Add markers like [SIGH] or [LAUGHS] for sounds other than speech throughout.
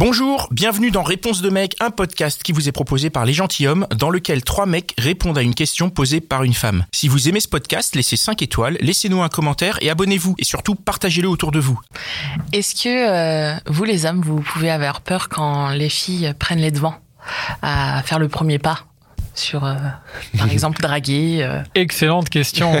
Bonjour, bienvenue dans Réponse de mec, un podcast qui vous est proposé par les gentilshommes, dans lequel trois mecs répondent à une question posée par une femme. Si vous aimez ce podcast, laissez 5 étoiles, laissez-nous un commentaire et abonnez-vous. Et surtout, partagez-le autour de vous. Est-ce que euh, vous, les hommes, vous pouvez avoir peur quand les filles prennent les devants à faire le premier pas sur, euh, par [LAUGHS] exemple, draguer euh, Excellente question.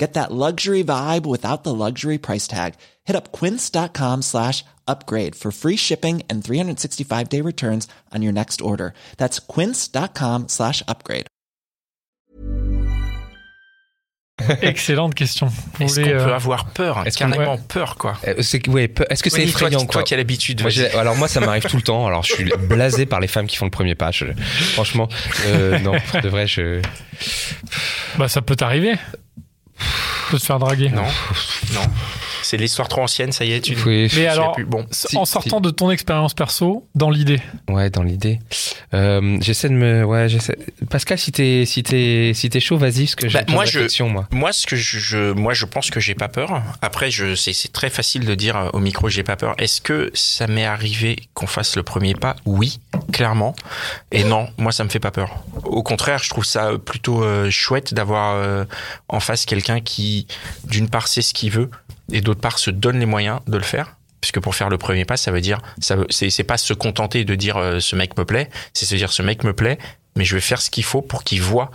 Get that luxury vibe without the luxury price tag. Hit up quince.com slash upgrade for free shipping and 365 day returns on your next order. That's quince.com slash upgrade. [LAUGHS] Excellente question. Vous Est-ce voulez, qu'on euh, peut avoir peur? est-ce qu'on- Carrément ouais. peur, quoi. Euh, c'est- ouais, peu- Est-ce que c'est Oui, toi, effrayant qui- quoi? toi qui as l'habitude, alors moi ça m'arrive [LAUGHS] tout le temps. Alors je suis blasé par les femmes qui font le premier pas. Je- franchement, euh, non, de vrai, je. bah, ça peut t'arriver de se faire draguer. Non, non. C'est l'histoire trop ancienne, ça y est, tu Oui, Mais alors, plus. Bon, en si. sortant de ton expérience perso, dans l'idée. Ouais, dans l'idée. Euh, j'essaie de me. Ouais, j'essaie. Pascal, si t'es si t'es si t'es chaud, vas-y, parce que j'ai Bah, moi, je- moi. Moi, ce que je, je- moi, je pense que j'ai pas peur. Après, je, c'est, c'est très facile de dire euh, au micro, j'ai pas peur. Est-ce que ça m'est arrivé qu'on fasse le premier pas? Oui, clairement. Et non, moi, ça me fait pas peur. Au contraire, je trouve ça plutôt euh, chouette d'avoir euh, en face quelqu'un qui, d'une part, sait ce qu'il veut, et d'autre part, se donne les moyens de le faire. Puisque pour faire le premier pas, ça veut dire, ça c'est, pas se contenter de dire euh, ce mec me plaît, c'est se dire ce mec me plaît, mais je vais faire ce qu'il faut pour qu'il voit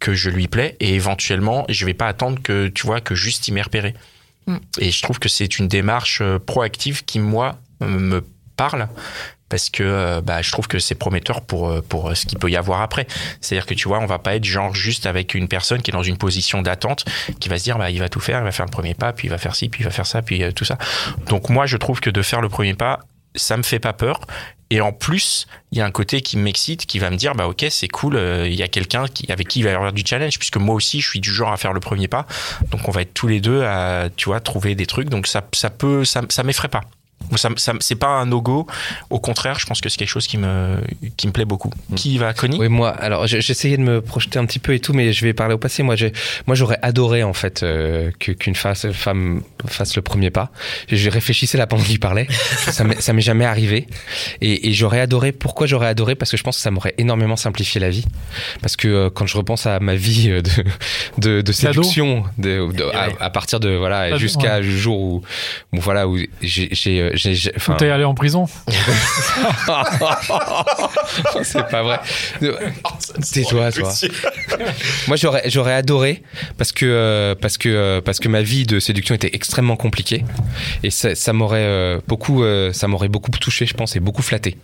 que je lui plais et éventuellement je vais pas attendre que tu vois que juste il m'ait repéré. Mm. Et je trouve que c'est une démarche euh, proactive qui moi me parle parce que euh, bah, je trouve que c'est prometteur pour euh, pour euh, ce qu'il peut y avoir après. C'est-à-dire que tu vois, on va pas être genre juste avec une personne qui est dans une position d'attente, qui va se dire bah il va tout faire, il va faire le premier pas, puis il va faire ci, puis il va faire ça, puis tout ça. Donc moi je trouve que de faire le premier pas, ça me fait pas peur. Et en plus, il y a un côté qui m'excite, qui va me dire, bah ok, c'est cool, il y a quelqu'un qui, avec qui il va y avoir du challenge, puisque moi aussi, je suis du genre à faire le premier pas. Donc on va être tous les deux à, tu vois, trouver des trucs. Donc ça, ça peut, ça, ça m'effraie pas. Ça, ça, c'est pas un no-go. Au contraire, je pense que c'est quelque chose qui me, qui me plaît beaucoup. Qui va, Connie Oui, moi, alors j'essayais de me projeter un petit peu et tout, mais je vais parler au passé. Moi, j'ai, moi, j'aurais adoré en fait euh, que- qu'une face- femme fasse le premier pas. J'ai réfléchissais là pendant qu'il parlait. ça m'est ça m'est jamais arrivé, et, et j'aurais adoré. Pourquoi j'aurais adoré? Parce que je pense que ça m'aurait énormément simplifié la vie. Parce que euh, quand je repense à ma vie euh, de de, séduction, de, de- à, à partir de voilà jusqu'à ouais. le jour où, où voilà où j'ai j'ai euh, j'ai- t'es allé en prison. [LAUGHS] c'est pas vrai. Tais-toi, toi. [LAUGHS] Moi, j'aurais, j'aurais adoré parce que euh, parce que euh, parce que ma vie de séduction était extrêmement compliquée et ça, ça m'aurait euh, beaucoup euh, ça m'aurait beaucoup touché, je pense, et beaucoup flatté.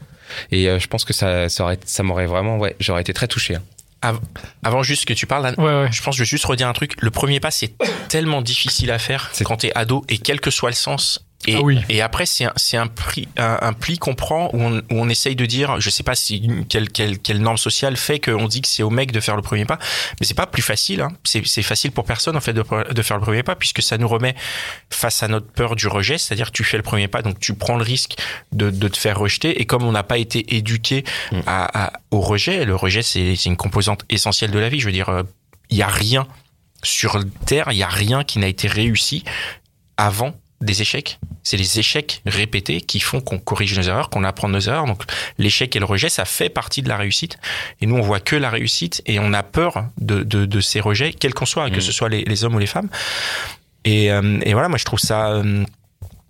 Et euh, je pense que ça ça aurait ça m'aurait vraiment ouais, j'aurais été très touché. hein. Av- Avant juste que tu parles, Anne, Ouais, ouais. je pense que je vais juste redire un truc. Le premier pas, c'est tellement difficile à faire C'est- quand t'es ado et quel que soit le sens. Et, Ah oui. et après, c'est un, c'est un, prix, un, un pli qu'on prend où on, où on essaye de dire, je sais pas si quelle, quelle, quelle norme sociale fait qu'on dit que c'est au mec de faire le premier pas, mais c'est pas plus facile. Hein. C'est c'est facile pour personne en fait de, de faire le premier pas puisque ça nous remet face à notre peur du rejet, c'est-à-dire que tu fais le premier pas, donc tu prends le risque de, de te faire rejeter. Et comme on n'a pas été éduqué à, à- au rejet, le rejet c'est c'est une composante essentielle de la vie. Je veux dire, euh, il y a rien sur Terre, il y a rien qui n'a été réussi avant des échecs. C'est les échecs répétés qui font qu'on corrige nos erreurs, qu'on apprend nos erreurs. Donc l'échec et le rejet, ça fait partie de la réussite. Et nous, on voit que la réussite et on a peur de, de, de ces rejets, quels qu'on soit, que ce soit les, les hommes ou les femmes. Et, euh, et voilà, moi je trouve ça... euh,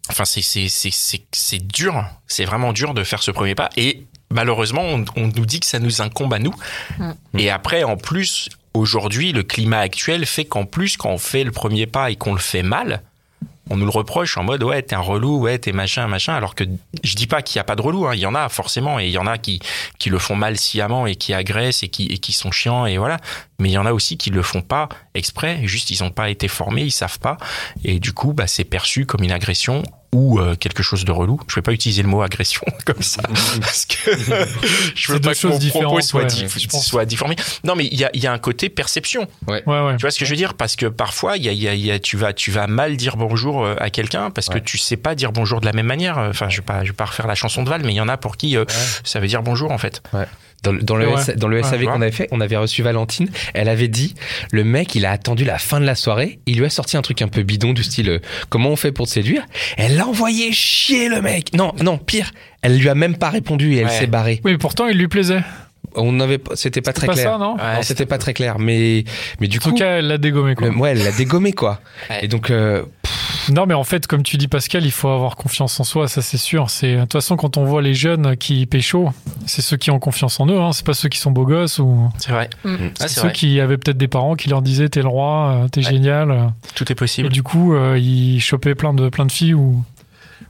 Enfin, c'est dur. C'est vraiment dur de faire ce premier pas. Et malheureusement, on, on nous dit que ça nous incombe à nous. Mm. Et après, en plus, aujourd'hui, le climat actuel fait qu'en plus, quand on fait le premier pas et qu'on le fait mal, on nous le reproche en mode ouais t'es un relou ouais t'es machin machin alors que je dis pas qu'il y a pas de relou hein. il y en a forcément et il y en a qui qui le font mal sciemment et qui agressent et qui et qui sont chiants et voilà mais il y en a aussi qui le font pas exprès, juste ils n'ont pas été formés, ils savent pas, et du coup, bah, c'est perçu comme une agression ou euh, quelque chose de relou. Je vais pas utiliser le mot agression [LAUGHS] comme ça [LAUGHS] parce que [LAUGHS] je veux pas que mon propos soit, ouais, dif- je pense. soit difformé. Non, mais il y a, il y a un côté perception. Ouais, ouais. Tu vois ce que je veux dire? Parce que parfois, il y a, il y a- il y a- tu vas, tu vas mal dire bonjour euh, à quelqu'un parce que tu sais pas dire bonjour de la même manière. Enfin, je vais pas, je vais pas refaire la chanson de Val, mais il y en a pour qui euh, ça veut dire bonjour en fait. Dans, dans le, Ouais. S- dans le Ouais, SAV qu'on avait fait, on avait reçu Valentine. Elle avait dit, le mec, il a attendu la fin de la soirée. Il lui a sorti un truc un peu bidon du style, euh, comment on fait pour te séduire? Elle l'a envoyé chier le mec. Non, non, pire. Elle lui a même pas répondu et elle s'est barrée. Oui, mais pourtant, il lui plaisait. On avait, pas- c'était pas très pas clair. ça, non Ouais, Non, c'était pas très clair. Mais, mais du En tout coup, cas, elle l'a dégommé, quoi. le- ouais, elle l'a dégommé quoi. Ouais. Et donc, euh, Non, mais en fait, comme tu dis, Pascal, il faut avoir confiance en soi, ça c'est sûr. C'est de toute façon quand on voit les jeunes qui pécho, c'est ceux qui ont confiance en eux. Hein. C'est pas ceux qui sont beaux gosses ou C'est vrai. Mm. Ah, c'est c'est ceux vrai. qui avaient peut-être des parents qui leur disaient t'es le roi, euh, t'es Ouais. génial. Tout est Et possible. du coup, euh, ils chopaient plein de plein de filles ou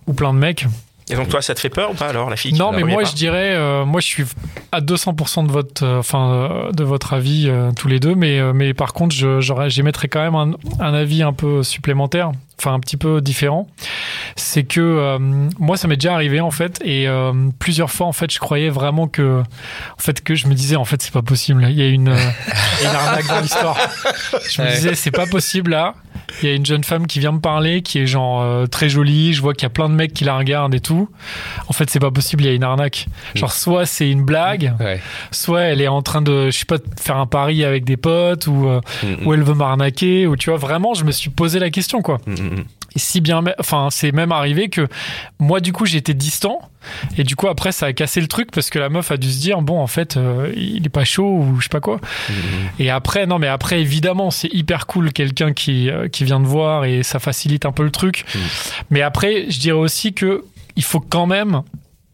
ou plein de mecs. Et donc toi, ça te fait peur ou pas alors la fille Non, mais moi pas je dirais, euh, moi je suis à 200% de votre, euh, enfin euh, de votre avis euh, tous les deux, mais euh, mais par contre, j'émettrais quand même un, un avis un peu supplémentaire, enfin un petit peu différent. C'est que euh, moi ça m'est déjà arrivé en fait, et euh, plusieurs fois en fait, je croyais vraiment que, en fait que je me disais en fait c'est pas possible, il y a une, euh, une arnaque dans l'histoire. Je me Ouais. disais c'est pas possible là. Il y a une jeune femme qui vient me parler, qui est genre euh, très jolie. Je vois qu'il y a plein de mecs qui la regardent et tout. En fait, c'est pas possible. Il y a une arnaque. Genre, soit c'est une blague, ouais. soit elle est en train de, je sais pas, faire un pari avec des potes ou euh, Mm, ou elle veut m'arnaquer ou tu vois. Vraiment, je me suis posé la question quoi. mm, mm, si bien, enfin, c'est même arrivé que moi, du coup, j'étais distant. Et du coup, après, ça a cassé le truc parce que la meuf a dû se dire, bon, en fait, euh, il est pas chaud ou je sais pas quoi. Et après, non, mais après, évidemment, c'est hyper cool quelqu'un qui, euh, qui vient de voir et ça facilite un peu le truc. Mm. Mais après, je dirais aussi que il faut quand même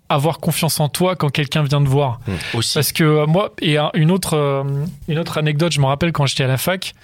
avoir confiance en toi quand quelqu'un vient te voir. aussi. Parce que euh, moi, et un- une autre, euh, une autre anecdote, je me rappelle quand j'étais à la fac,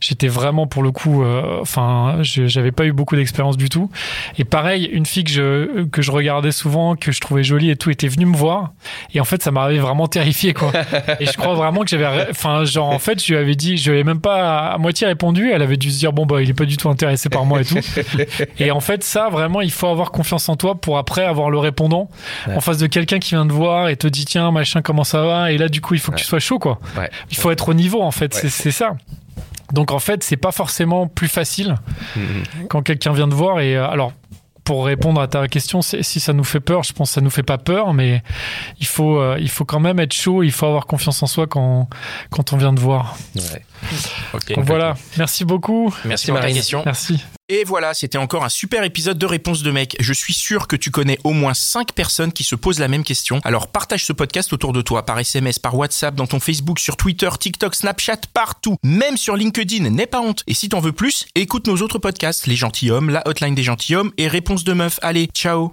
j'étais vraiment pour le coup, euh, enfin, j'avais pas eu beaucoup d'expérience du tout. Et pareil, une fille que je, que je regardais souvent, que je trouvais jolie et tout, était venue me voir. Et en fait, ça m'avait vraiment terrifié, quoi. [LAUGHS] et je crois vraiment que j'avais, enfin, genre, en fait, je lui avais dit, je lui avais même pas à moitié répondu. Elle avait dû se dire, bon, bah, il est pas du tout intéressé par moi et tout. [LAUGHS] et en fait, ça, vraiment, il faut avoir confiance en toi pour après avoir le répondant Ouais. en face de quelqu'un qui vient te voir et te dit, tiens, machin, comment ça va? Et là, du coup, il faut que Ouais. tu sois chaud, quoi. Ouais. Il faut être au niveau, en fait. Ouais. C'est, ça. Donc, en fait, c'est pas forcément plus facile Mm, mm. quand quelqu'un vient te voir. Et euh, alors, pour répondre à ta question, si ça nous fait peur, je pense que ça nous fait pas peur, mais il faut, euh, il faut quand même être chaud. Il faut avoir confiance en soi quand, quand on vient te voir. Ouais. Donc voilà. Merci beaucoup. Merci pour ta Marine. question. Merci. Et voilà, c'était encore un super épisode de Réponse de mec. Je suis sûr que tu connais au moins 5 personnes qui se posent la même question. Alors partage ce podcast autour de toi, par SMS, par WhatsApp, dans ton Facebook, sur Twitter, TikTok, Snapchat, partout. Même sur LinkedIn, n'aie pas honte. Et si t'en veux plus, écoute nos autres podcasts, Les Gentilhommes, La Hotline des Gentilhommes et Réponse de meuf. Allez, ciao.